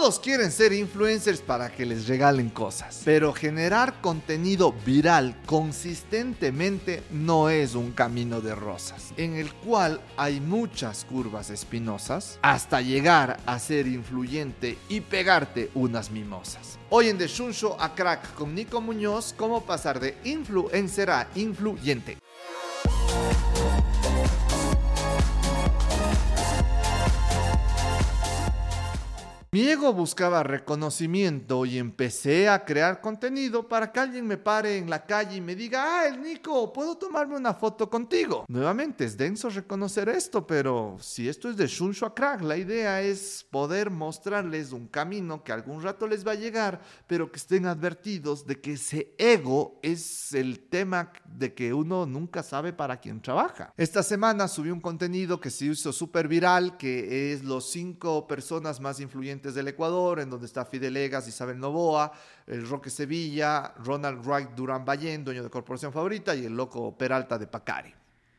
Todos quieren ser influencers para que les regalen cosas, pero generar contenido viral consistentemente no es un camino de rosas, en el cual hay muchas curvas espinosas hasta llegar a ser influyente y pegarte unas mimosas. Hoy en The Shunsho a Crack con Nico Muñoz, cómo pasar de influencer a influyente. Mi ego buscaba reconocimiento y empecé a crear contenido para que alguien me pare en la calle y me diga, ah, el Nico, ¿puedo tomarme una foto contigo? Nuevamente, es denso reconocer esto, pero si esto es de Shunshu Crack, la idea es poder mostrarles un camino que algún rato les va a llegar, pero que estén advertidos de que ese ego es el tema de que uno nunca sabe para quién trabaja. Esta semana subí un contenido que se hizo súper viral, que es los cinco personas más influyentes del Ecuador, en donde está Fidel Egas, Isabel Novoa, el Roque Sevilla, Ronald Wright Durán Ballén, dueño de Corporación Favorita, y el loco Peralta de Pacari.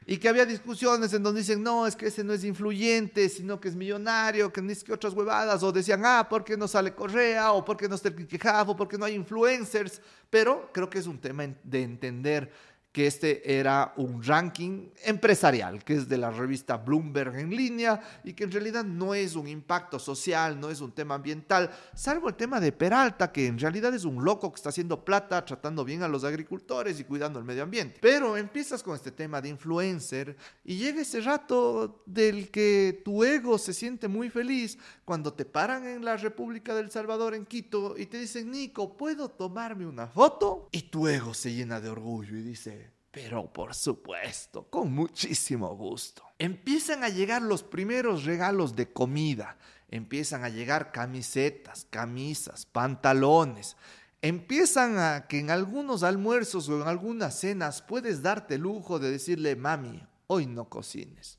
Y que había discusiones en donde dicen, no, es que ese no es influyente, sino que es millonario, que ni es que otras huevadas, o decían, ah, ¿por qué no sale Correa? o ¿por qué no está el o ¿por qué no hay influencers? Pero creo que es un tema de entender que este era un ranking empresarial, que es de la revista Bloomberg en línea y que en realidad no es un impacto social, no es un tema ambiental, salvo el tema de Peralta, que en realidad es un loco que está haciendo plata, tratando bien a los agricultores y cuidando el medio ambiente. Pero empiezas con este tema de influencer y llega ese rato del que tu ego se siente muy feliz cuando te paran en la República del Salvador, en Quito, y te dicen, Nico, ¿puedo tomarme una foto? Y tu ego se llena de orgullo y dice, pero por supuesto, con muchísimo gusto. Empiezan a llegar los primeros regalos de comida, empiezan a llegar camisetas, camisas, pantalones. Empiezan a que en algunos almuerzos o en algunas cenas puedes darte el lujo de decirle, mami, hoy no cocines.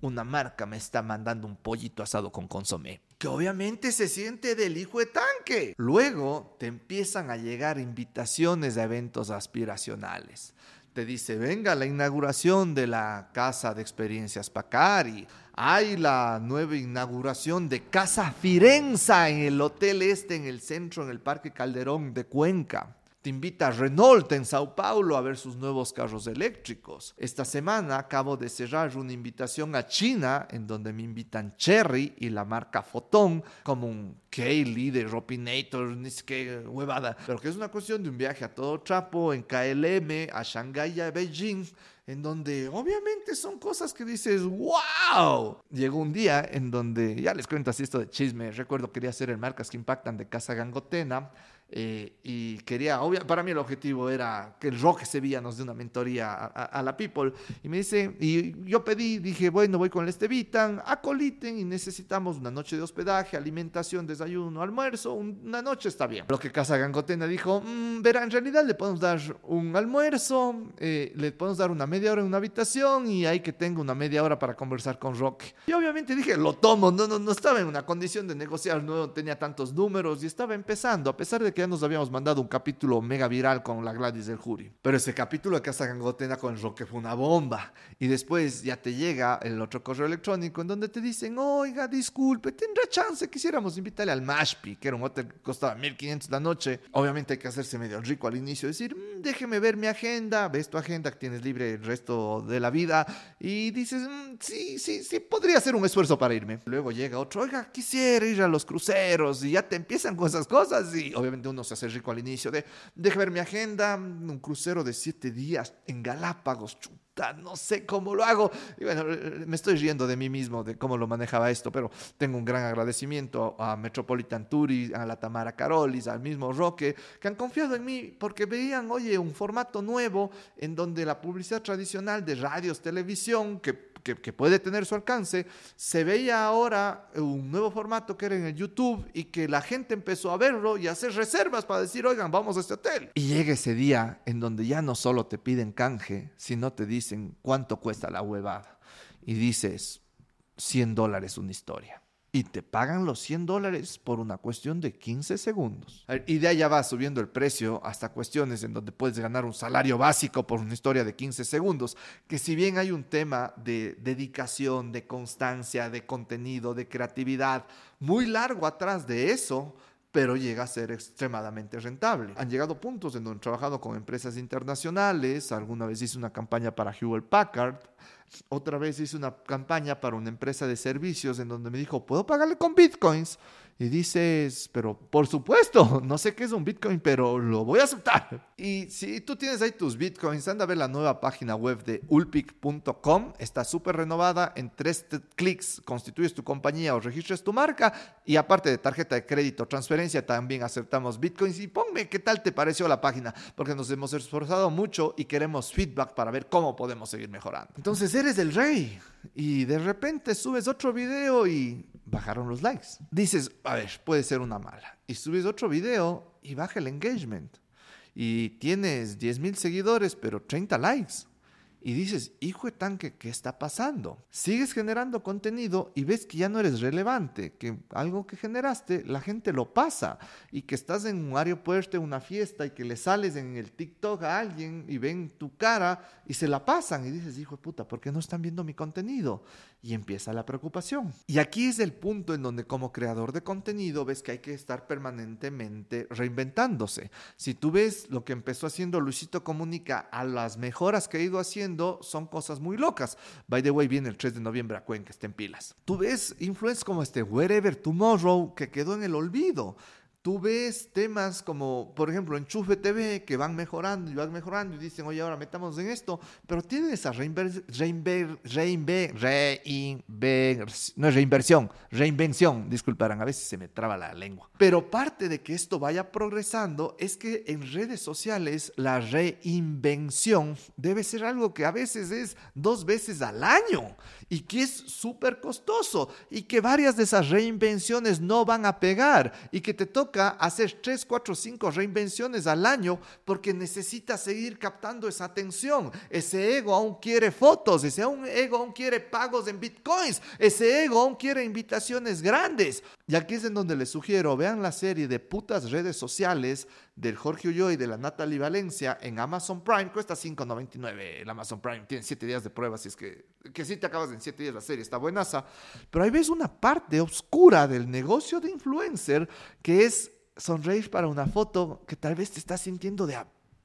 Una marca me está mandando un pollito asado con consomé que obviamente se siente del hijo de tanque. Luego te empiezan a llegar invitaciones a eventos aspiracionales te dice, venga la inauguración de la Casa de Experiencias Pacari, hay la nueva inauguración de Casa Firenza en el Hotel Este, en el centro, en el Parque Calderón de Cuenca. Te invita Renault en Sao Paulo a ver sus nuevos carros eléctricos. Esta semana acabo de cerrar una invitación a China en donde me invitan Cherry y la marca Fotón como un K-Lead de Ropinator, ni que huevada. Pero que es una cuestión de un viaje a todo trapo en KLM, a Shanghái y a Beijing en donde obviamente son cosas que dices, wow. Llegó un día en donde, ya les cuento así esto de chisme, recuerdo quería hacer el Marcas que Impactan de Casa Gangotena, eh, y quería, obvia, para mí el objetivo era que el Roque Sevilla nos dé una mentoría a, la People. Y me dice, y yo pedí, dije, bueno, voy con el Estevitan, acoliten y necesitamos una noche de hospedaje, alimentación, desayuno, almuerzo, una noche está bien. Lo que Casa Gangotena dijo, mm, verá, en realidad le podemos dar un almuerzo, eh, le podemos dar una media hora en una habitación y hay que tenga una media hora para conversar con Roque. Y obviamente dije, lo tomo, no, no, no estaba en una condición de negociar, no tenía tantos números y estaba empezando, a pesar de que ya nos habíamos mandado un capítulo mega viral con la Gladys del Jury. Pero ese capítulo de Casa Gangotena con Roque fue una bomba. Y después ya te llega el otro correo electrónico en donde te dicen, oiga, disculpe, tendrá chance, quisiéramos invitarle al Mashpi, que era un hotel que costaba 1500 la noche. Obviamente hay que hacerse medio rico al inicio, decir, mm, déjeme ver mi agenda, ves tu agenda que tienes libre el resto de la vida y dices, mm, sí, sí, sí, podría hacer un esfuerzo para irme. Luego llega otro, oiga, quisiera ir a los cruceros y ya te empiezan con esas cosas y obviamente uno se hace rico al inicio de, deja ver mi agenda, un crucero de siete días en Galápagos, chuta, no sé cómo lo hago. Y bueno, me estoy riendo de mí mismo, de cómo lo manejaba esto, pero tengo un gran agradecimiento a Metropolitan Tours, a la Tamara Carolis, al mismo Roque, que han confiado en mí porque veían, oye, un formato nuevo en donde la publicidad tradicional de radios, televisión, que que, puede tener su alcance, se veía ahora un nuevo formato que era en el YouTube y que la gente empezó a verlo y a hacer reservas para decir, oigan, vamos a este hotel. Y llega ese día en donde ya no solo te piden canje, sino te dicen cuánto cuesta la huevada. Y dices, 100 dólares una historia. Y te pagan los 100 dólares por una cuestión de 15 segundos. Y de allá va subiendo el precio hasta cuestiones en donde puedes ganar un salario básico por una historia de 15 segundos, que si bien hay un tema de dedicación, de constancia, de contenido, de creatividad muy largo atrás de eso, pero llega a ser extremadamente rentable. Han llegado puntos en donde he trabajado con empresas internacionales, alguna vez hice una campaña para Hewlett Packard, otra vez hice una campaña para una empresa de servicios en donde me dijo, ¿puedo pagarle con bitcoins? Y dices, pero por supuesto, no sé qué es un Bitcoin, pero lo voy a aceptar. Y si tú tienes ahí tus Bitcoins, anda a ver la nueva página web de ulpic.com. Está súper renovada. En tres clics constituyes tu compañía o registres tu marca. Y aparte de tarjeta de crédito, transferencia, también aceptamos Bitcoins. Y ponme qué tal te pareció la página, porque nos hemos esforzado mucho y queremos feedback para ver cómo podemos seguir mejorando. Entonces eres el rey y de repente subes otro video y bajaron los likes. Dices, a ver, puede ser una mala. Y subes otro video y baja el engagement. Y tienes 10 mil seguidores, pero 30 likes y dices, hijo de tanque, ¿qué está pasando? Sigues generando contenido y ves que ya no eres relevante, que algo que generaste la gente lo pasa y que estás en un aeropuerto, una fiesta y que le sales en el TikTok a alguien y ven tu cara y se la pasan y dices, hijo de puta, ¿por qué no están viendo mi contenido? Y empieza la preocupación. Y aquí es el punto en donde como creador de contenido ves que hay que estar permanentemente reinventándose. Si tú ves lo que empezó haciendo Luisito Comunica a las mejoras que ha ido haciendo, son cosas muy locas. By the way, viene el 3 de noviembre a Cuenca, estén pilas. Tú ves influencers como este Wherever Tomorrow que quedó en el olvido tú ves temas como, por ejemplo, Enchufe TV, que van mejorando y van mejorando y dicen, oye, ahora metamos en esto, pero tienen esa reinver, reinver, reinver, reinver, no reinversión, reinvención, disculparán, a veces se me traba la lengua. Pero parte de que esto vaya progresando es que en redes sociales la reinvención debe ser algo que a veces es dos veces al año y que es súper costoso y que varias de esas reinvenciones no van a pegar y que te toca hacer 3, 4, 5 reinvenciones al año porque necesitas seguir captando esa atención. Ese ego aún quiere fotos, ese ego aún quiere pagos en bitcoins, ese ego aún quiere invitaciones grandes. Y aquí es en donde les sugiero, vean la serie de putas redes sociales del Jorge Ulloa y de la Natalie Valencia en Amazon Prime. Cuesta 5.99 el Amazon Prime. Tiene 7 días de prueba, así es que, que si te acabas en 7 días la serie, está buenaza. Pero ahí ves una parte oscura del negocio de influencer que es sonreír para una foto que tal vez te estás sintiendo de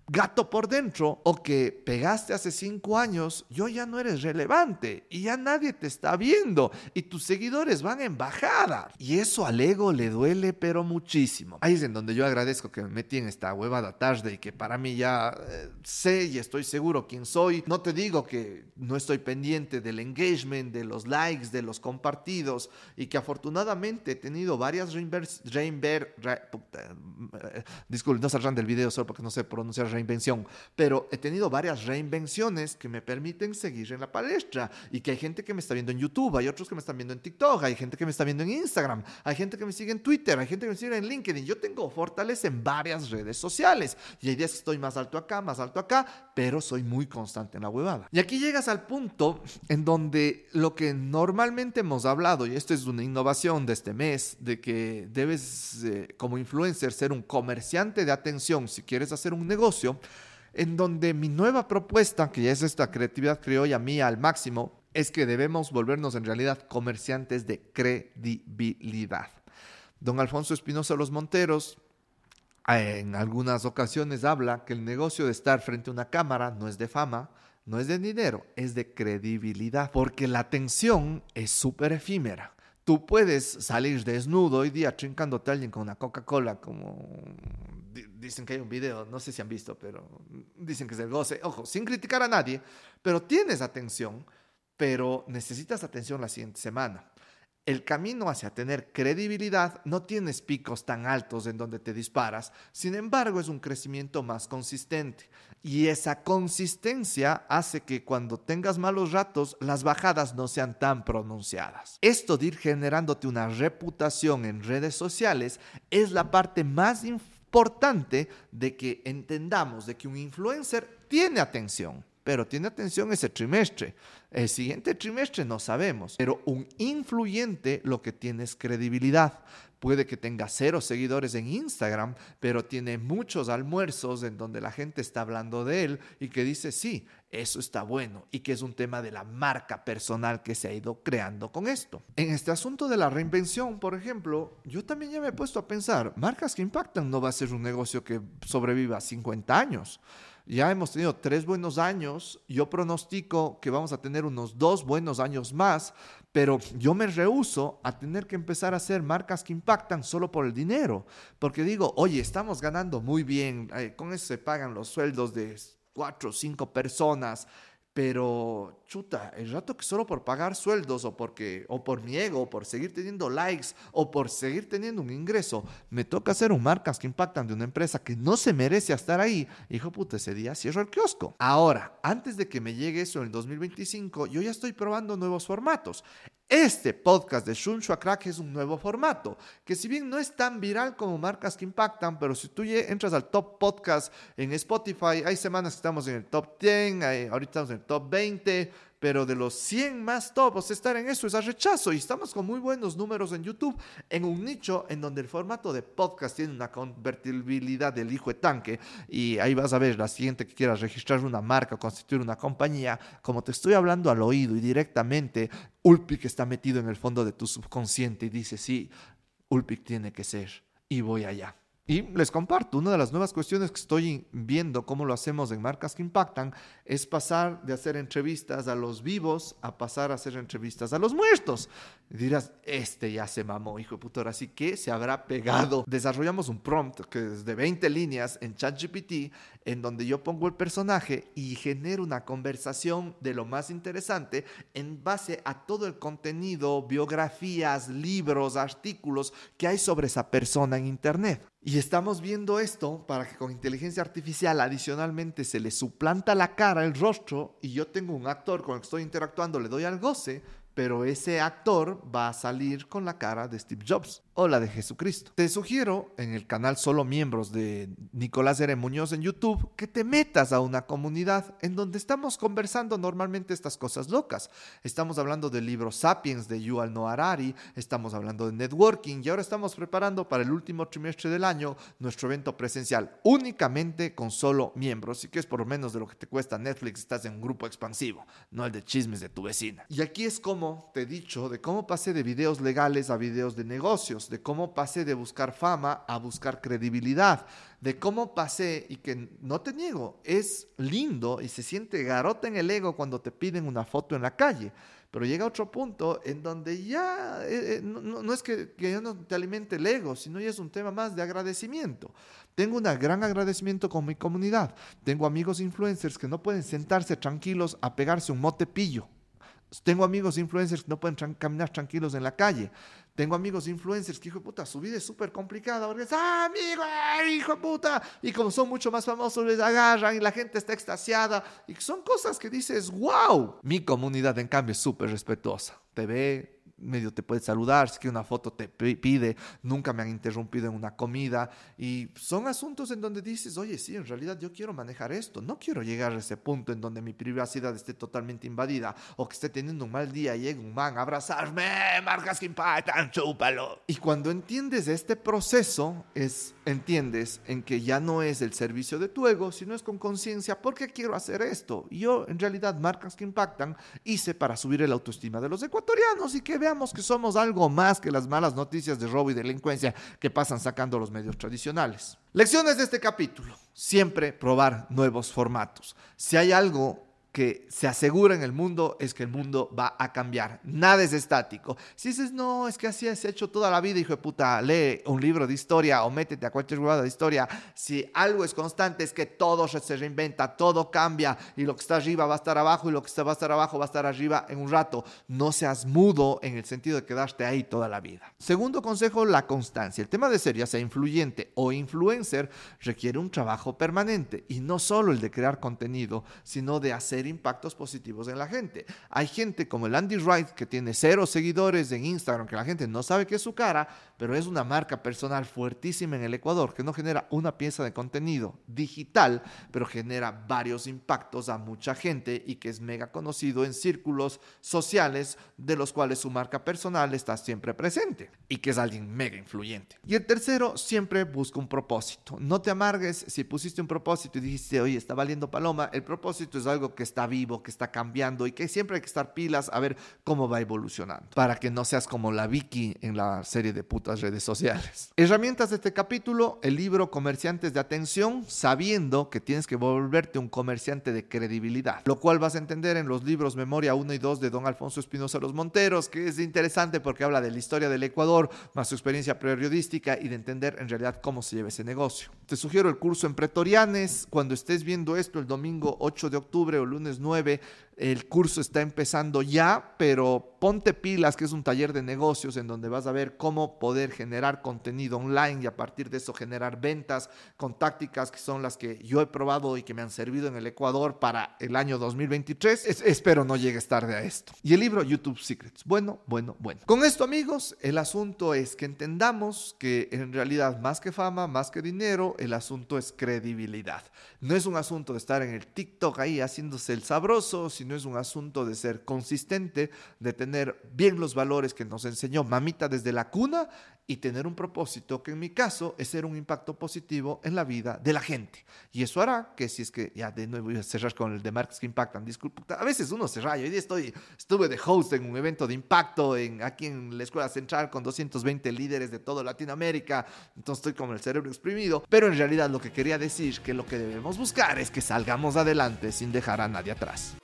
gato por dentro o que pegaste hace cinco años, yo ya no eres relevante y ya nadie te está viendo y tus seguidores van en bajada. Y eso al ego le duele pero muchísimo. Ahí es en donde yo agradezco que me metí en esta huevada tarde y que para mí ya eh, sé y estoy seguro quién soy. No te digo que no estoy pendiente del engagement, de los likes, de los compartidos y que afortunadamente he tenido varias reinver... reinver eh, disculpe, no saldrán del video solo porque no sé pronunciar reinvención, pero he tenido varias reinvenciones que me permiten seguir en la palestra y que hay gente que me está viendo en YouTube, hay otros que me están viendo en TikTok, hay gente que me está viendo en Instagram, hay gente que me sigue en Twitter, hay gente que me sigue en LinkedIn. Yo tengo fortaleza en varias redes sociales y hay días que estoy más alto acá, más alto acá, pero soy muy constante en la huevada. Y aquí llegas al punto en donde lo que normalmente hemos hablado, y esto es una innovación de este mes, de que debes eh, como influencer ser un comerciante de atención si quieres hacer un negocio, en donde mi nueva propuesta, que ya es esta creatividad criolla mía al máximo, es que debemos volvernos en realidad comerciantes de credibilidad. Don Alfonso Espinosa Los Monteros en algunas ocasiones habla que el negocio de estar frente a una cámara no es de fama, no es de dinero, es de credibilidad, porque la atención es súper efímera. Tú puedes salir desnudo hoy día trincándote a alguien con una Coca-Cola, como dicen que hay un video, no sé si han visto, pero dicen que es el goce. Ojo, sin criticar a nadie, pero tienes atención, pero necesitas atención la siguiente semana. El camino hacia tener credibilidad no tienes picos tan altos en donde te disparas, sin embargo es un crecimiento más consistente y esa consistencia hace que cuando tengas malos ratos las bajadas no sean tan pronunciadas. Esto de ir generándote una reputación en redes sociales es la parte más importante de que entendamos de que un influencer tiene atención pero tiene atención ese trimestre. El siguiente trimestre no sabemos, pero un influyente lo que tiene es credibilidad. Puede que tenga cero seguidores en Instagram, pero tiene muchos almuerzos en donde la gente está hablando de él y que dice, sí, eso está bueno y que es un tema de la marca personal que se ha ido creando con esto. En este asunto de la reinvención, por ejemplo, yo también ya me he puesto a pensar, marcas que impactan no va a ser un negocio que sobreviva 50 años. Ya hemos tenido tres buenos años, yo pronostico que vamos a tener unos dos buenos años más, pero yo me rehuso a tener que empezar a hacer marcas que impactan solo por el dinero, porque digo, oye, estamos ganando muy bien, eh, con eso se pagan los sueldos de cuatro o cinco personas, pero, chuta, el rato que solo por pagar sueldos o, porque, o por mi ego, o por seguir teniendo likes o por seguir teniendo un ingreso, me toca hacer un marcas que impactan de una empresa que no se merece estar ahí, hijo puta, ese día cierro el kiosco. Ahora, antes de que me llegue eso en el 2025, yo ya estoy probando nuevos formatos. Este podcast de Shunshu Crack es un nuevo formato, que si bien no es tan viral como marcas que impactan, pero si tú entras al top podcast en Spotify, hay semanas que estamos en el top 10, ahorita estamos en el top 20, pero de los 100 más tops, estar en eso es a rechazo. Y estamos con muy buenos números en YouTube, en un nicho en donde el formato de podcast tiene una convertibilidad del hijo de tanque. Y ahí vas a ver la siguiente que quieras registrar una marca, constituir una compañía, como te estoy hablando al oído y directamente, Ulpic está metido en el fondo de tu subconsciente y dice, sí, Ulpic tiene que ser y voy allá. Y les comparto, una de las nuevas cuestiones que estoy viendo cómo lo hacemos en marcas que impactan es pasar de hacer entrevistas a los vivos a pasar a hacer entrevistas a los muertos. Dirás, este ya se mamó, hijo de puta, ahora que se habrá pegado. Desarrollamos un prompt que es de 20 líneas en ChatGPT en donde yo pongo el personaje y genero una conversación de lo más interesante en base a todo el contenido, biografías, libros, artículos que hay sobre esa persona en Internet. Y estamos viendo esto para que con inteligencia artificial adicionalmente se le suplanta la cara, el rostro, y yo tengo un actor con el que estoy interactuando, le doy al goce, pero ese actor va a salir con la cara de Steve Jobs o la de Jesucristo. Te sugiero en el canal Solo Miembros de Nicolás R. En YouTube que te metas a una comunidad en donde estamos conversando normalmente estas cosas locas. Estamos hablando del libro Sapiens de Yuval Noah Harari, estamos hablando de networking y ahora estamos preparando para el último trimestre del año nuestro evento presencial únicamente con solo miembros y que es por lo menos de lo que te cuesta Netflix, estás en un grupo expansivo, no el de chismes de tu vecina. Y aquí es como te he dicho de cómo pasé de videos legales a videos de negocios de cómo pasé de buscar fama a buscar credibilidad, de cómo pasé, y que no te niego, es lindo y se siente garota en el ego cuando te piden una foto en la calle, pero llega otro punto en donde ya eh, eh, no, es que, que yo no te alimente el ego, sino ya es un tema más de agradecimiento. Tengo un gran agradecimiento con mi comunidad. Tengo amigos influencers que no pueden sentarse tranquilos a pegarse un motepillo. Tengo amigos influencers que no pueden caminar tranquilos en la calle. Tengo amigos influencers que, hijo de puta, su vida es súper complicada porque es, ah, amigo, hijo de puta. Y como son mucho más famosos, les agarran y la gente está extasiada. Y son cosas que dices, wow. Mi comunidad, en cambio, es súper respetuosa. Te ve, medio te puede saludar, si que una foto te pide, nunca me han interrumpido en una comida y son asuntos en donde dices, oye, sí, en realidad yo quiero manejar esto, no quiero llegar a ese punto en donde mi privacidad esté totalmente invadida o que esté teniendo un mal día y llegue un man a abrazarme, marcas que impactan, chúpalo. Y cuando entiendes este proceso, es, entiendes en que ya no es el servicio de tu ego, sino es con conciencia, ¿por qué quiero hacer esto? Y yo, en realidad, marcas que impactan, hice para subir el autoestima de los ecuatorianos y que vean que somos algo más que las malas noticias de robo y delincuencia que pasan sacando los medios tradicionales. Lecciones de este capítulo. Siempre probar nuevos formatos. Si hay algo que se asegura en el mundo es que el mundo va a cambiar. Nada es estático. Si dices, no, es que así has hecho toda la vida, hijo de puta, lee un libro de historia o métete a cualquier lugar de historia. Si algo es constante es que todo se reinventa, todo cambia y lo que está arriba va a estar abajo y lo que va a estar abajo va a estar arriba en un rato. No seas mudo en el sentido de quedarte ahí toda la vida. Segundo consejo, la constancia. El tema de ser ya sea influyente o influencer requiere un trabajo permanente y no solo el de crear contenido, sino de hacer impactos positivos en la gente. Hay gente como el Andy Wright que tiene cero seguidores en Instagram, que la gente no sabe qué es su cara, pero es una marca personal fuertísima en el Ecuador que no genera una pieza de contenido digital, pero genera varios impactos a mucha gente y que es mega conocido en círculos sociales de los cuales su marca personal está siempre presente y que es alguien mega influyente. Y el tercero, siempre busca un propósito. No te amargues si pusiste un propósito y dijiste, oye, está valiendo paloma. El propósito es algo que está vivo, que está cambiando y que siempre hay que estar pilas a ver cómo va evolucionando para que no seas como la Vicky en la serie de putas redes sociales. Herramientas de este capítulo, el libro Comerciantes de Atención, sabiendo que tienes que volverte un comerciante de credibilidad, lo cual vas a entender en los libros Memoria 1 y 2 de don Alfonso Espinosa Los Monteros, que es interesante porque habla de la historia del Ecuador, más su experiencia periodística y de entender en realidad cómo se lleva ese negocio. Te sugiero el curso en Pretorianes, cuando estés viendo esto el domingo 8 de octubre o lunes 9, el curso está empezando ya, pero ponte pilas, que es un taller de negocios en donde vas a ver cómo poder generar contenido online y a partir de eso generar ventas con tácticas que son las que yo he probado y que me han servido en el Ecuador para el año 2023. espero no llegues tarde a esto. Y el libro YouTube Secrets. Bueno, bueno, bueno. Con esto, amigos, el asunto es que entendamos que en realidad más que fama, más que dinero, el asunto es credibilidad. No es un asunto de estar en el TikTok ahí haciéndose el sabroso, no es un asunto de ser consistente, de tener bien los valores que nos enseñó mamita desde la cuna y tener un propósito que en mi caso es ser un impacto positivo en la vida de la gente. Y eso hará que si es que, ya de nuevo voy a cerrar con el de marcas que impactan, disculpa, a veces uno se raya. Hoy día estoy, estuve de host en un evento de impacto en, aquí en la Escuela Central con 220 líderes de toda Latinoamérica, entonces estoy con el cerebro exprimido, pero en realidad lo que quería decir que lo que debemos buscar es que salgamos adelante sin dejar a nadie atrás.